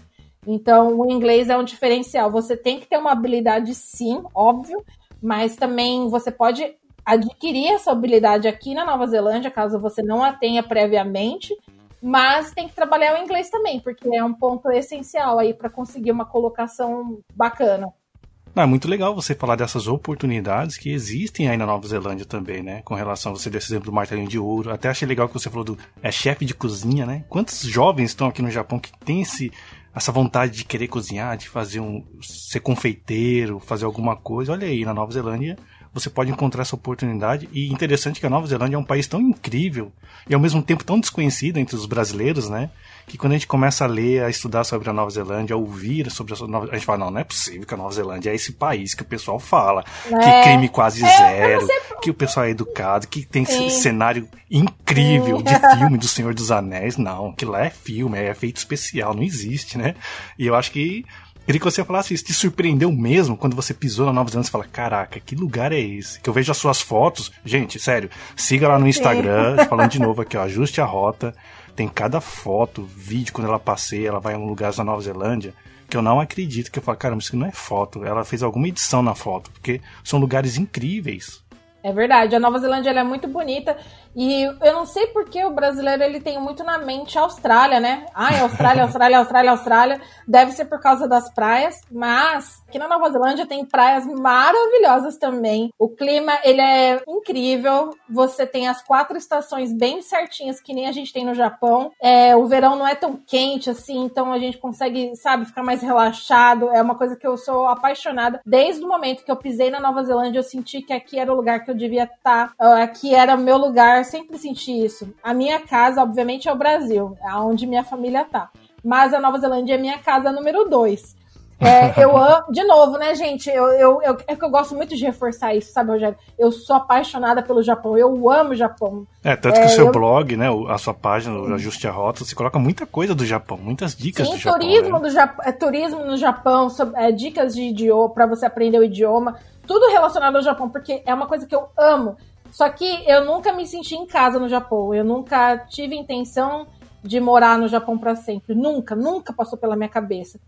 Então, o inglês é um diferencial. Você tem que ter uma habilidade, sim, óbvio, mas também você pode adquirir essa habilidade aqui na Nova Zelândia, caso você não a tenha previamente, mas tem que trabalhar o inglês também, porque é um ponto essencial aí para conseguir uma colocação bacana. Não, é muito legal você falar dessas oportunidades que existem aí na Nova Zelândia também, né? Com relação a você desse exemplo do martelinho de ouro. Até achei legal que você falou do é, chefe de cozinha, né? Quantos jovens estão aqui no Japão que têm esse, essa vontade de querer cozinhar, de fazer um. ser confeiteiro, fazer alguma coisa? Olha aí, na Nova Zelândia você pode encontrar essa oportunidade. E interessante que a Nova Zelândia é um país tão incrível e ao mesmo tempo tão desconhecido entre os brasileiros, né? Que quando a gente começa a ler, a estudar sobre a Nova Zelândia, a ouvir sobre a Nova a gente fala, não, não é possível que a Nova Zelândia é esse país que o pessoal fala, é. que crime quase é, zero, que o pessoal é educado, que tem Sim. cenário incrível Sim. de filme do Senhor dos Anéis. Não, que lá é filme, é efeito especial, não existe, né? E eu acho que Queria que você falasse isso. Te surpreendeu mesmo quando você pisou na Nova Zelândia e fala: Caraca, que lugar é esse? Que eu vejo as suas fotos. Gente, sério, siga lá no Instagram, Sim. falando de novo aqui, ó, ajuste a rota. Tem cada foto, vídeo quando ela passeia, ela vai em um lugar na Nova Zelândia que eu não acredito, que eu falo, caramba, isso não é foto. Ela fez alguma edição na foto, porque são lugares incríveis. É verdade, a Nova Zelândia é muito bonita e eu não sei porque o brasileiro ele tem muito na mente a Austrália, né? Ai, Austrália, Austrália, Austrália, Austrália. Deve ser por causa das praias, mas aqui na Nova Zelândia tem praias maravilhosas também. O clima, ele é incrível. Você tem as quatro estações bem certinhas que nem a gente tem no Japão. É, o verão não é tão quente assim, então a gente consegue, sabe, ficar mais relaxado. É uma coisa que eu sou apaixonada. Desde o momento que eu pisei na Nova Zelândia, eu senti que aqui era o lugar que eu devia estar. Tá. Aqui era o meu lugar sempre senti isso. A minha casa, obviamente, é o Brasil, é onde minha família tá. Mas a Nova Zelândia é minha casa número dois. É, eu amo, de novo, né, gente? Eu, eu, eu, é que eu gosto muito de reforçar isso, sabe, Rogério? Eu sou apaixonada pelo Japão, eu amo o Japão. É, tanto que é, o seu eu... blog, né, a sua página, o Ajuste a Rota, você coloca muita coisa do Japão, muitas dicas Sim, do Japão. turismo, né? do Japão, é, turismo no Japão, sobre, é, dicas de idioma, para você aprender o idioma, tudo relacionado ao Japão, porque é uma coisa que eu amo. Só que eu nunca me senti em casa no Japão. Eu nunca tive intenção de morar no Japão para sempre. Nunca, nunca passou pela minha cabeça.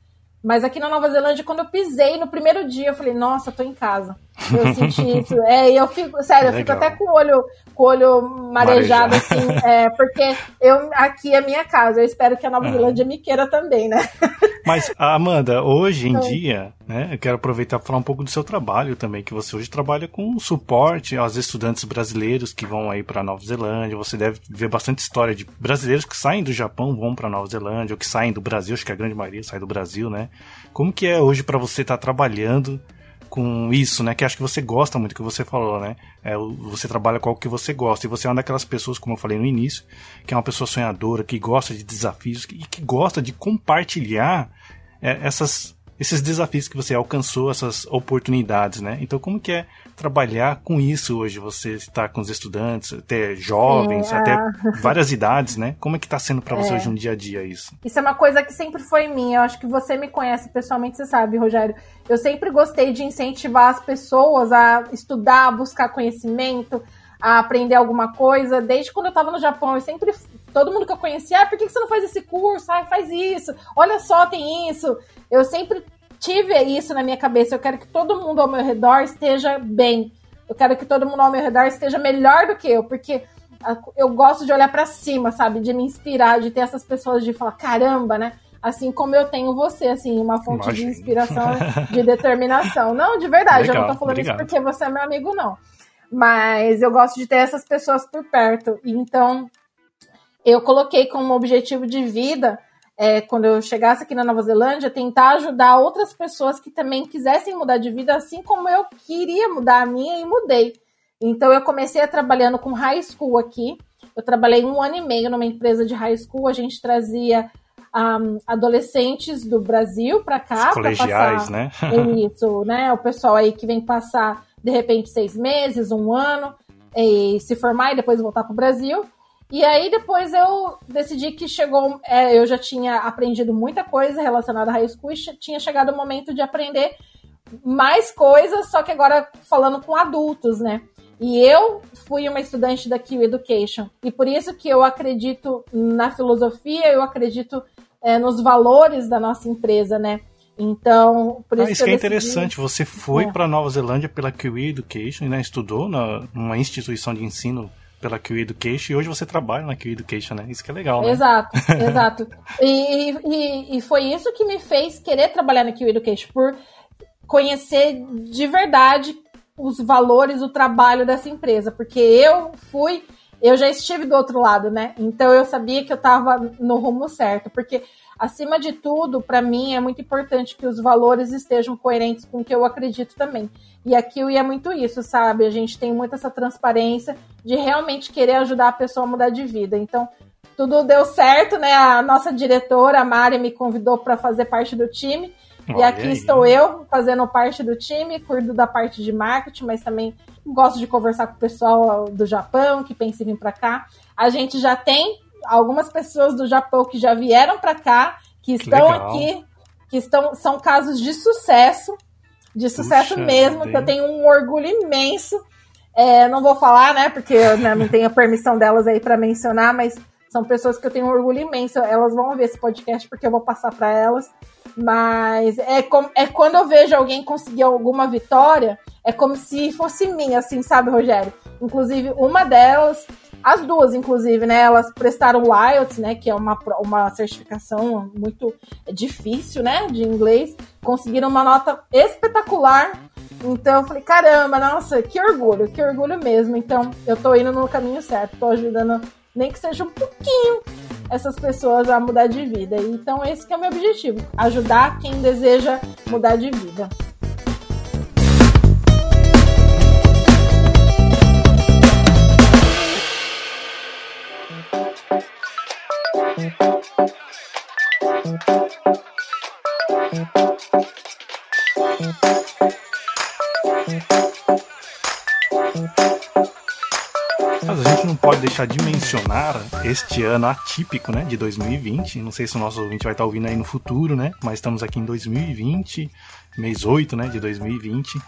Mas aqui na Nova Zelândia, quando eu pisei no primeiro dia, eu falei, nossa, tô em casa. Eu senti isso. É, e eu fico, sério, eu fico até com o olho, com o olho marejado, Marejado. assim, é, porque eu, aqui é minha casa. Eu espero que a Nova Zelândia me queira também, né? Mas, Amanda, hoje em dia, né, eu quero aproveitar para falar um pouco do seu trabalho também, que você hoje trabalha com suporte aos estudantes brasileiros que vão aí para Nova Zelândia. Você deve ver bastante história de brasileiros que saem do Japão, vão para Nova Zelândia, ou que saem do Brasil, acho que a grande maioria sai do Brasil, né? Como que é hoje para você estar tá trabalhando com isso, né? Que acho que você gosta muito, que você falou, né? É, você trabalha com o que você gosta. E você é uma daquelas pessoas, como eu falei no início, que é uma pessoa sonhadora, que gosta de desafios e que gosta de compartilhar essas esses desafios que você alcançou, essas oportunidades, né? Então, como que é trabalhar com isso hoje? Você está com os estudantes, até jovens, é, até várias idades, né? Como é que está sendo para você é. hoje no dia a dia isso? Isso é uma coisa que sempre foi minha. Eu acho que você me conhece pessoalmente, você sabe, Rogério. Eu sempre gostei de incentivar as pessoas a estudar, a buscar conhecimento, a aprender alguma coisa. Desde quando eu estava no Japão, eu sempre todo mundo que eu conhecia, ah, por que você não faz esse curso? Ah, faz isso. Olha só, tem isso. Eu sempre tive isso na minha cabeça. Eu quero que todo mundo ao meu redor esteja bem. Eu quero que todo mundo ao meu redor esteja melhor do que eu, porque eu gosto de olhar para cima, sabe? De me inspirar, de ter essas pessoas de falar, caramba, né? Assim como eu tenho você, assim, uma fonte Imagina. de inspiração, de determinação. Não, de verdade, Legal, eu não tô falando obrigado. isso porque você é meu amigo, não. Mas eu gosto de ter essas pessoas por perto. Então, eu coloquei como objetivo de vida, é, quando eu chegasse aqui na Nova Zelândia, tentar ajudar outras pessoas que também quisessem mudar de vida, assim como eu queria mudar a minha e mudei. Então eu comecei a trabalhando com high school aqui. Eu trabalhei um ano e meio numa empresa de high school. A gente trazia um, adolescentes do Brasil para cá. Os colegiais, passar, né? isso, né? O pessoal aí que vem passar de repente seis meses, um ano, e se formar e depois voltar para o Brasil. E aí depois eu decidi que chegou, é, eu já tinha aprendido muita coisa relacionada à high school e tinha chegado o momento de aprender mais coisas, só que agora falando com adultos, né? E eu fui uma estudante da Q Education. E por isso que eu acredito na filosofia, eu acredito é, nos valores da nossa empresa, né? Então, por isso, ah, isso que, que é interessante. Você foi é. para Nova Zelândia pela Kiwi Education, né? Estudou na, numa instituição de ensino pela Kiwi Education e hoje você trabalha na Kiwi Education, né? Isso que é legal, né? Exato, exato. E, e, e, foi isso que me fez querer trabalhar na Kiwi Education, por conhecer de verdade os valores, o trabalho dessa empresa, porque eu fui, eu já estive do outro lado, né? Então eu sabia que eu estava no rumo certo, porque acima de tudo, para mim é muito importante que os valores estejam coerentes com o que eu acredito também. E aqui é muito isso, sabe? A gente tem muito essa transparência de realmente querer ajudar a pessoa a mudar de vida. Então, tudo deu certo, né? A nossa diretora, a Mari, me convidou para fazer parte do time. Olha e aqui aí. estou eu fazendo parte do time, cuido da parte de marketing, mas também gosto de conversar com o pessoal do Japão que pensa em vir para cá. A gente já tem algumas pessoas do Japão que já vieram para cá, que estão que aqui, que estão são casos de sucesso, de sucesso Puxa, mesmo, que eu tenho um orgulho imenso. É, não vou falar, né, porque eu né, não tenho a permissão delas aí para mencionar, mas são pessoas que eu tenho um orgulho imenso. Elas vão ver esse podcast porque eu vou passar para elas. Mas é, com, é quando eu vejo alguém conseguir alguma vitória, é como se fosse minha, assim, sabe, Rogério? Inclusive, uma delas, as duas, inclusive, né? Elas prestaram o IELTS, né? Que é uma, uma certificação muito difícil, né? De inglês. Conseguiram uma nota espetacular. Então eu falei, caramba, nossa, que orgulho, que orgulho mesmo. Então eu tô indo no caminho certo, tô ajudando, nem que seja um pouquinho, essas pessoas a mudar de vida. Então esse é o meu objetivo, ajudar quem deseja mudar de vida. Mas a gente não pode deixar de mencionar este ano atípico, né, de 2020. Não sei se o nosso ouvinte vai estar ouvindo aí no futuro, né, mas estamos aqui em 2020, mês 8, né, de 2020.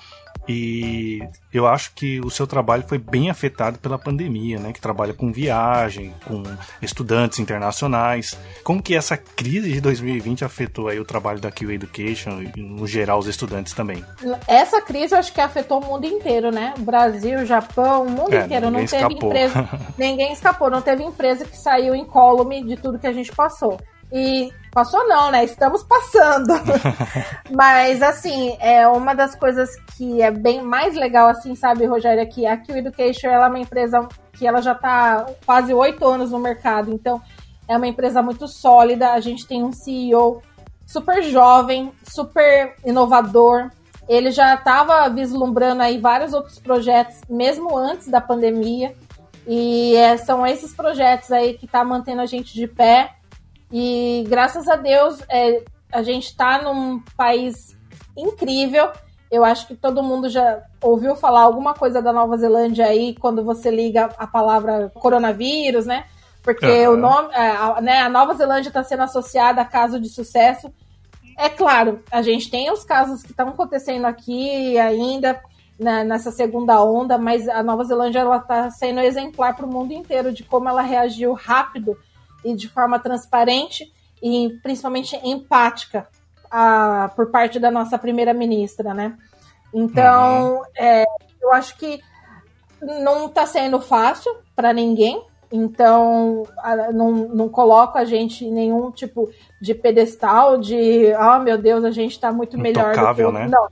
E eu acho que o seu trabalho foi bem afetado pela pandemia, né? Que trabalha com viagem, com estudantes internacionais. Como que essa crise de 2020 afetou aí o trabalho da Q Education e, no geral, os estudantes também? Essa crise eu acho que afetou o mundo inteiro, né? Brasil, Japão, o mundo é, inteiro. Não teve escapou. empresa. ninguém escapou. Não teve empresa que saiu incólume de tudo que a gente passou. E passou não, né? Estamos passando. Mas assim, é uma das coisas que é bem mais legal, assim, sabe, Rogério, é que a Q Education ela é uma empresa que ela já está quase oito anos no mercado, então é uma empresa muito sólida. A gente tem um CEO super jovem, super inovador. Ele já estava vislumbrando aí vários outros projetos, mesmo antes da pandemia. E é, são esses projetos aí que tá mantendo a gente de pé. E graças a Deus, é, a gente está num país incrível. Eu acho que todo mundo já ouviu falar alguma coisa da Nova Zelândia aí quando você liga a palavra coronavírus, né? Porque uhum. o nome, é, a, né, a Nova Zelândia está sendo associada a caso de sucesso. É claro, a gente tem os casos que estão acontecendo aqui ainda né, nessa segunda onda, mas a Nova Zelândia ela está sendo exemplar para o mundo inteiro de como ela reagiu rápido e de forma transparente e principalmente empática a, por parte da nossa primeira-ministra, né? Então, uhum. é, eu acho que não está sendo fácil para ninguém, então não, não coloco a gente em nenhum tipo de pedestal de, oh meu Deus, a gente está muito melhor do que né? Não.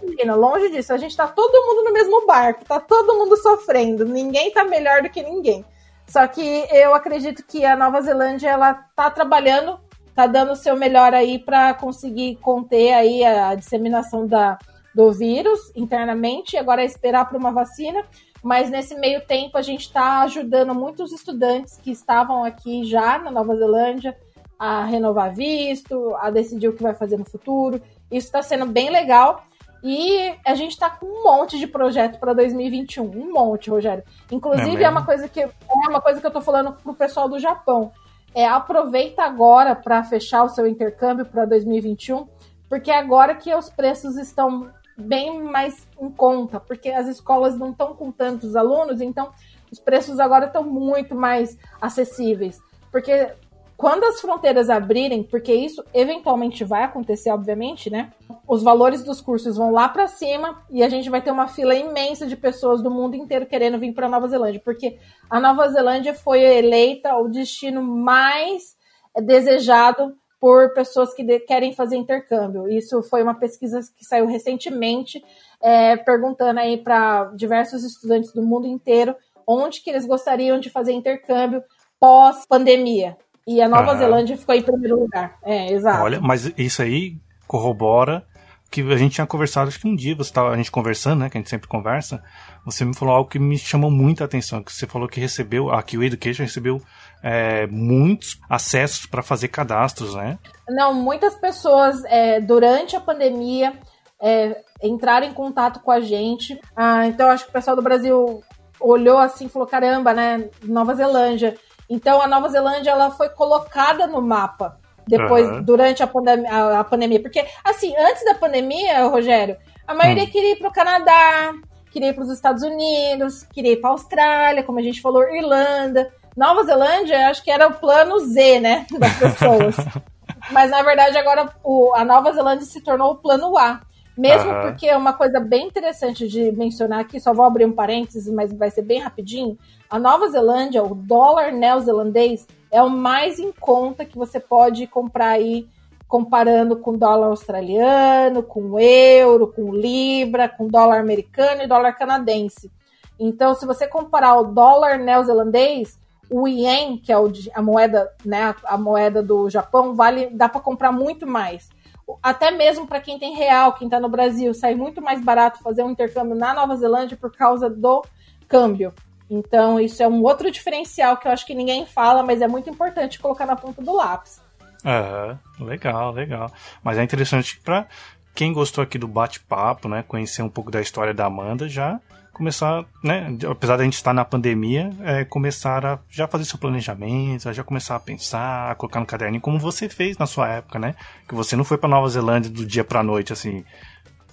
Imagina, longe disso, a gente está todo mundo no mesmo barco, está todo mundo sofrendo, ninguém está melhor do que ninguém. Só que eu acredito que a Nova Zelândia ela tá trabalhando, tá dando o seu melhor aí para conseguir conter aí a disseminação da, do vírus internamente. Agora é esperar por uma vacina. Mas nesse meio tempo a gente está ajudando muitos estudantes que estavam aqui já na Nova Zelândia a renovar visto, a decidir o que vai fazer no futuro. Isso está sendo bem legal. E a gente está com um monte de projeto para 2021, um monte, Rogério. Inclusive é, é, uma coisa que é uma coisa que eu tô falando pro pessoal do Japão. É aproveita agora para fechar o seu intercâmbio para 2021, porque é agora que os preços estão bem mais em conta, porque as escolas não estão com tantos alunos, então os preços agora estão muito mais acessíveis. Porque quando as fronteiras abrirem, porque isso eventualmente vai acontecer, obviamente, né? Os valores dos cursos vão lá para cima e a gente vai ter uma fila imensa de pessoas do mundo inteiro querendo vir para Nova Zelândia, porque a Nova Zelândia foi eleita o destino mais desejado por pessoas que de, querem fazer intercâmbio. Isso foi uma pesquisa que saiu recentemente, é, perguntando aí para diversos estudantes do mundo inteiro onde que eles gostariam de fazer intercâmbio pós pandemia. E a Nova Zelândia ficou em primeiro lugar. É, exato. Olha, mas isso aí corrobora que a gente tinha conversado, acho que um dia você tava a gente conversando, né, que a gente sempre conversa, você me falou algo que me chamou muita atenção, que você falou que recebeu, a QA Education recebeu é, muitos acessos para fazer cadastros, né? Não, muitas pessoas é, durante a pandemia é, entraram em contato com a gente. Ah, então acho que o pessoal do Brasil olhou assim e falou: caramba, né? Nova Zelândia. Então a Nova Zelândia ela foi colocada no mapa depois, uhum. durante a, pandem a, a, pandemia. Porque, assim, antes da pandemia, Rogério, a maioria hum. queria ir para o Canadá, queria ir para os Estados Unidos, queria ir para a Austrália, como a gente falou, Irlanda. Nova Zelândia, acho que era o plano Z, né, das pessoas. Mas, na verdade, agora o, a Nova Zelândia se tornou o plano A. Mesmo uhum. porque é uma coisa bem interessante de mencionar aqui, só vou abrir um parênteses, mas vai ser bem rapidinho. A Nova Zelândia, o dólar neozelandês, é o mais em conta que você pode comprar aí, comparando com dólar australiano, com euro, com libra, com dólar americano e dólar canadense. Então, se você comparar o dólar neozelandês, o ien, que é a moeda, né, a moeda do Japão, vale, dá para comprar muito mais até mesmo para quem tem real, quem está no Brasil, sai muito mais barato fazer um intercâmbio na Nova Zelândia por causa do câmbio. Então, isso é um outro diferencial que eu acho que ninguém fala, mas é muito importante colocar na ponta do lápis. É, legal, legal. Mas é interessante para quem gostou aqui do bate-papo, né, conhecer um pouco da história da Amanda, já começar, né, apesar da gente estar na pandemia, é, começar a já fazer seu planejamento, já começar a pensar, a colocar no caderninho, como você fez na sua época, né? Que você não foi para Nova Zelândia do dia para noite, assim,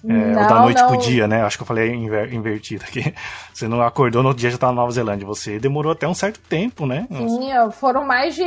é, não, ou da noite não. pro dia, né? Acho que eu falei inver, invertido aqui. Você não acordou no outro dia já estava na Nova Zelândia. Você demorou até um certo tempo, né? Sim, foram mais de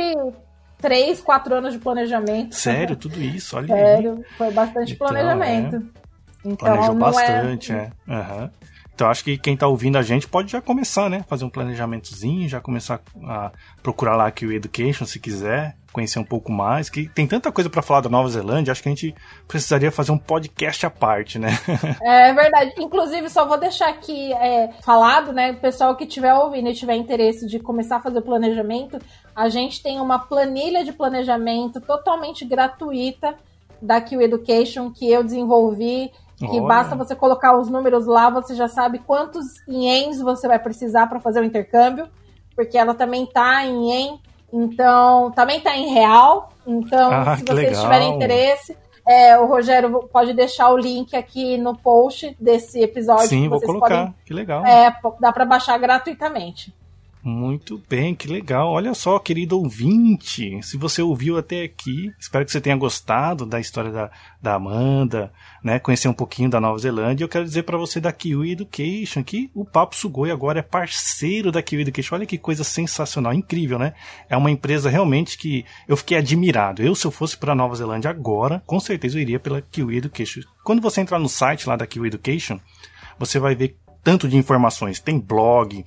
três, quatro anos de planejamento. Sério, tudo isso, olha Sério, aí. foi bastante então, planejamento. É... Então, Planejou é bastante, é. é. Uhum. Então acho que quem está ouvindo a gente pode já começar, né? Fazer um planejamentozinho, já começar a procurar lá aqui o Education se quiser, conhecer um pouco mais, que tem tanta coisa para falar da Nova Zelândia, acho que a gente precisaria fazer um podcast à parte, né? é verdade. Inclusive, só vou deixar aqui é, falado, né? O pessoal que estiver ouvindo e tiver interesse de começar a fazer o planejamento, a gente tem uma planilha de planejamento totalmente gratuita da Q Education que eu desenvolvi que Olha. basta você colocar os números lá, você já sabe quantos ienes você vai precisar para fazer o intercâmbio, porque ela também tá em ien, então também tá em real. Então, ah, se vocês legal. tiverem interesse, é, o Rogério pode deixar o link aqui no post desse episódio. Sim, vou colocar. Podem, que legal. É, dá para baixar gratuitamente. Muito bem, que legal. Olha só, querido ouvinte, se você ouviu até aqui, espero que você tenha gostado da história da, da Amanda, né? Conhecer um pouquinho da Nova Zelândia. Eu quero dizer para você da Kiwi Education que o Papo Sugoi agora é parceiro da Kiwi Education. Olha que coisa sensacional, incrível, né? É uma empresa realmente que eu fiquei admirado. Eu, se eu fosse para Nova Zelândia agora, com certeza eu iria pela Kiwi Education. Quando você entrar no site lá da Kiwi Education, você vai ver tanto de informações. Tem blog,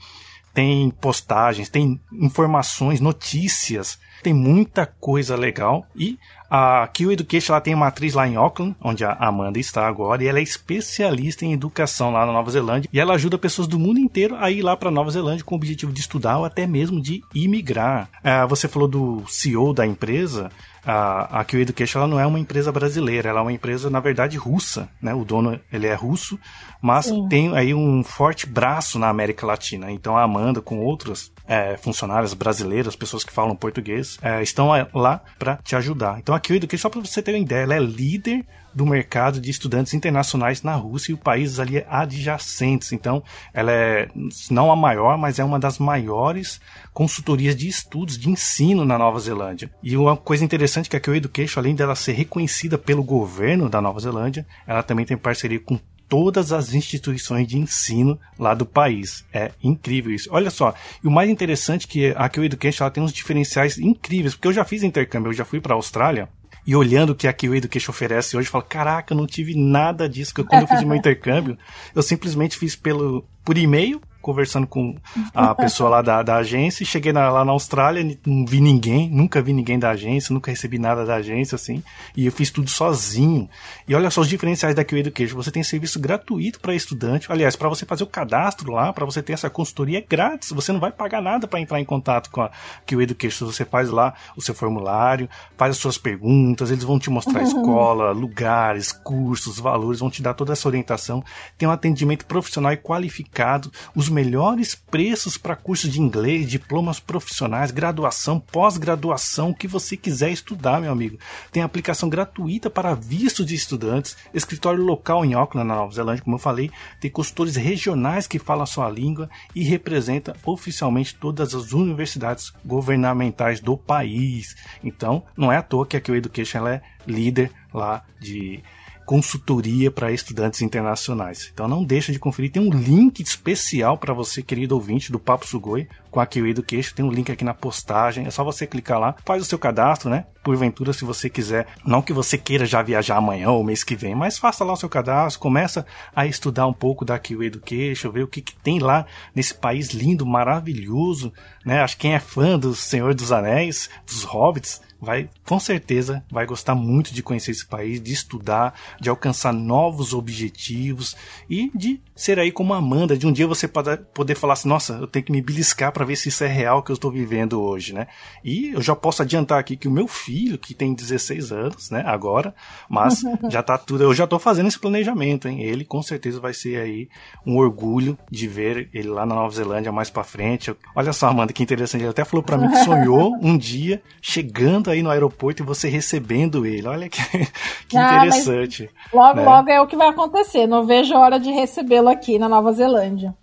tem postagens, tem informações, notícias, tem muita coisa legal. E a Q Education ela tem uma atriz lá em Auckland, onde a Amanda está agora, e ela é especialista em educação lá na Nova Zelândia. E ela ajuda pessoas do mundo inteiro a ir lá para Nova Zelândia com o objetivo de estudar ou até mesmo de imigrar. É, você falou do CEO da empresa a, a Q Education ela não é uma empresa brasileira, ela é uma empresa, na verdade, russa, né? O dono, ele é russo, mas Sim. tem aí um forte braço na América Latina. Então a Amanda, com outras é, funcionárias brasileiras, pessoas que falam português, é, estão lá para te ajudar. Então a Q Education, só para você ter uma ideia, ela é líder do mercado de estudantes internacionais na Rússia e países ali adjacentes. Então, ela é não a maior, mas é uma das maiores consultorias de estudos de ensino na Nova Zelândia. E uma coisa interessante é que a Q Education, além dela ser reconhecida pelo governo da Nova Zelândia, ela também tem parceria com todas as instituições de ensino lá do país. É incrível isso. Olha só, e o mais interessante é que a Q Education ela tem uns diferenciais incríveis, porque eu já fiz intercâmbio, eu já fui para a Austrália, e olhando o que a Q Education oferece hoje, eu falo, caraca, eu não tive nada disso, que quando eu fiz meu intercâmbio, eu simplesmente fiz pelo por e-mail, conversando com a pessoa lá da, da agência, e cheguei na, lá na Austrália, não vi ninguém, nunca vi ninguém da agência, nunca recebi nada da agência, assim, e eu fiz tudo sozinho. E olha só os diferenciais da QA Education, você tem serviço gratuito para estudante, aliás, para você fazer o cadastro lá, para você ter essa consultoria é grátis, você não vai pagar nada para entrar em contato com a QA Education, você faz lá o seu formulário, faz as suas perguntas, eles vão te mostrar uhum. escola, lugares, cursos, valores, vão te dar toda essa orientação, tem um atendimento profissional e qualificado, os melhores preços para cursos de inglês, diplomas profissionais, graduação, pós-graduação, o que você quiser estudar, meu amigo. Tem aplicação gratuita para visto de estudantes, escritório local em Auckland, na Nova Zelândia, como eu falei, tem consultores regionais que falam a sua língua e representa oficialmente todas as universidades governamentais do país. Então, não é à toa que a Q Education é líder lá de consultoria para estudantes internacionais. Então não deixa de conferir, tem um link especial para você, querido ouvinte do Papo Sugoi, com a Kiwi Education, tem um link aqui na postagem, é só você clicar lá, faz o seu cadastro, né? Porventura, se você quiser, não que você queira já viajar amanhã ou mês que vem, mas faça lá o seu cadastro, começa a estudar um pouco da Kiwi Education, ver o que, que tem lá nesse país lindo, maravilhoso, né? Acho que quem é fã do Senhor dos Anéis, dos Hobbits, vai com certeza vai gostar muito de conhecer esse país, de estudar, de alcançar novos objetivos e de ser aí como Amanda, de um dia você poder falar assim, nossa, eu tenho que me beliscar para ver se isso é real que eu estou vivendo hoje, né? E eu já posso adiantar aqui que o meu filho, que tem 16 anos, né, agora, mas já tá tudo, eu já estou fazendo esse planejamento, hein? Ele com certeza vai ser aí um orgulho de ver ele lá na Nova Zelândia mais para frente. Olha só, Amanda, que interessante, ele até falou para mim que sonhou um dia chegando aí no aeroporto e você recebendo ele. Olha que, que ah, interessante. Logo, né? logo é o que vai acontecer. Não vejo a hora de recebê-lo aqui na Nova Zelândia.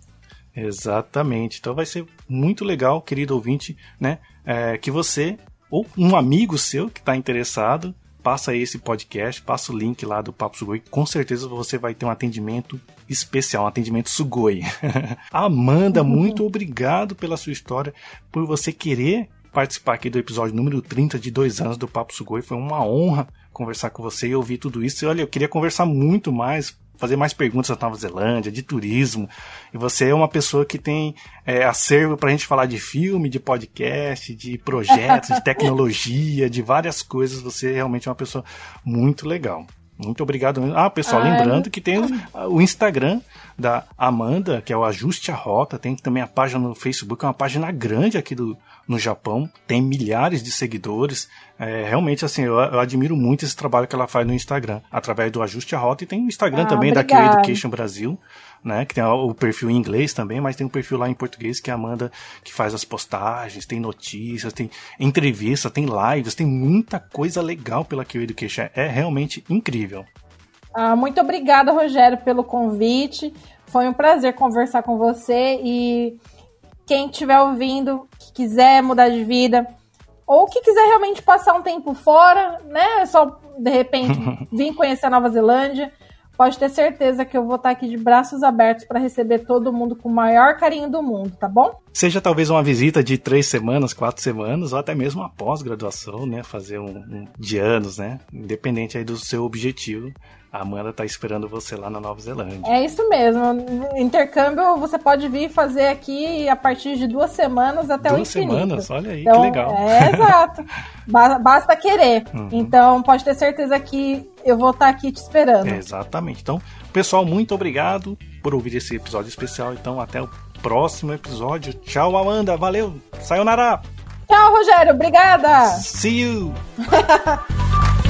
Exatamente. Então vai ser muito legal, querido ouvinte, né? É, que você ou um amigo seu que está interessado passa esse podcast, passa o link lá do Papo Sugoi, com certeza você vai ter um atendimento especial, um atendimento Sugoi. Amanda, uhum. muito obrigado pela sua história, por você querer participar aqui do episódio número 30 de dois anos do Papo Sugoi. Foi uma honra conversar com você e ouvir tudo isso. E olha, eu queria conversar muito mais, fazer mais perguntas da Nova Zelândia, de turismo. E você é uma pessoa que tem é, acervo para a gente falar de filme, de podcast, de projetos, de tecnologia, de várias coisas. Você é realmente uma pessoa muito legal. Muito obrigado. Ah, pessoal, Ai. lembrando que tem o Instagram da Amanda, que é o Ajuste a Rota, tem também a página no Facebook, é uma página grande aqui do, no Japão, tem milhares de seguidores. É, realmente, assim, eu, eu, admiro muito esse trabalho que ela faz no Instagram, através do Ajuste a Rota, e tem o Instagram ah, também obrigada. da Q Education Brasil, né, que tem o perfil em inglês também, mas tem um perfil lá em português que é a Amanda que faz as postagens, tem notícias, tem entrevistas, tem lives, tem muita coisa legal pela Q Education. É realmente incrível. Ah, muito obrigada, Rogério, pelo convite. Foi um prazer conversar com você e quem estiver ouvindo, que quiser mudar de vida, ou que quiser realmente passar um tempo fora, né? Só de repente vir conhecer a Nova Zelândia, pode ter certeza que eu vou estar aqui de braços abertos para receber todo mundo com o maior carinho do mundo, tá bom? Seja talvez uma visita de três semanas, quatro semanas, ou até mesmo uma pós-graduação, né? Fazer um, um de anos, né? Independente aí do seu objetivo a Amanda tá esperando você lá na Nova Zelândia. É isso mesmo. Intercâmbio você pode vir fazer aqui a partir de duas semanas até duas o infinito. Duas semanas? Olha aí, então, que legal. É, exato. Basta querer. Uhum. Então, pode ter certeza que eu vou estar tá aqui te esperando. exatamente. Então, pessoal, muito obrigado por ouvir esse episódio especial. Então, até o próximo episódio. Tchau, Amanda. Valeu. Sayonara. Tchau, Rogério. Obrigada. See you.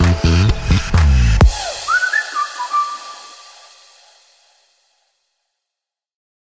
Mm-hmm.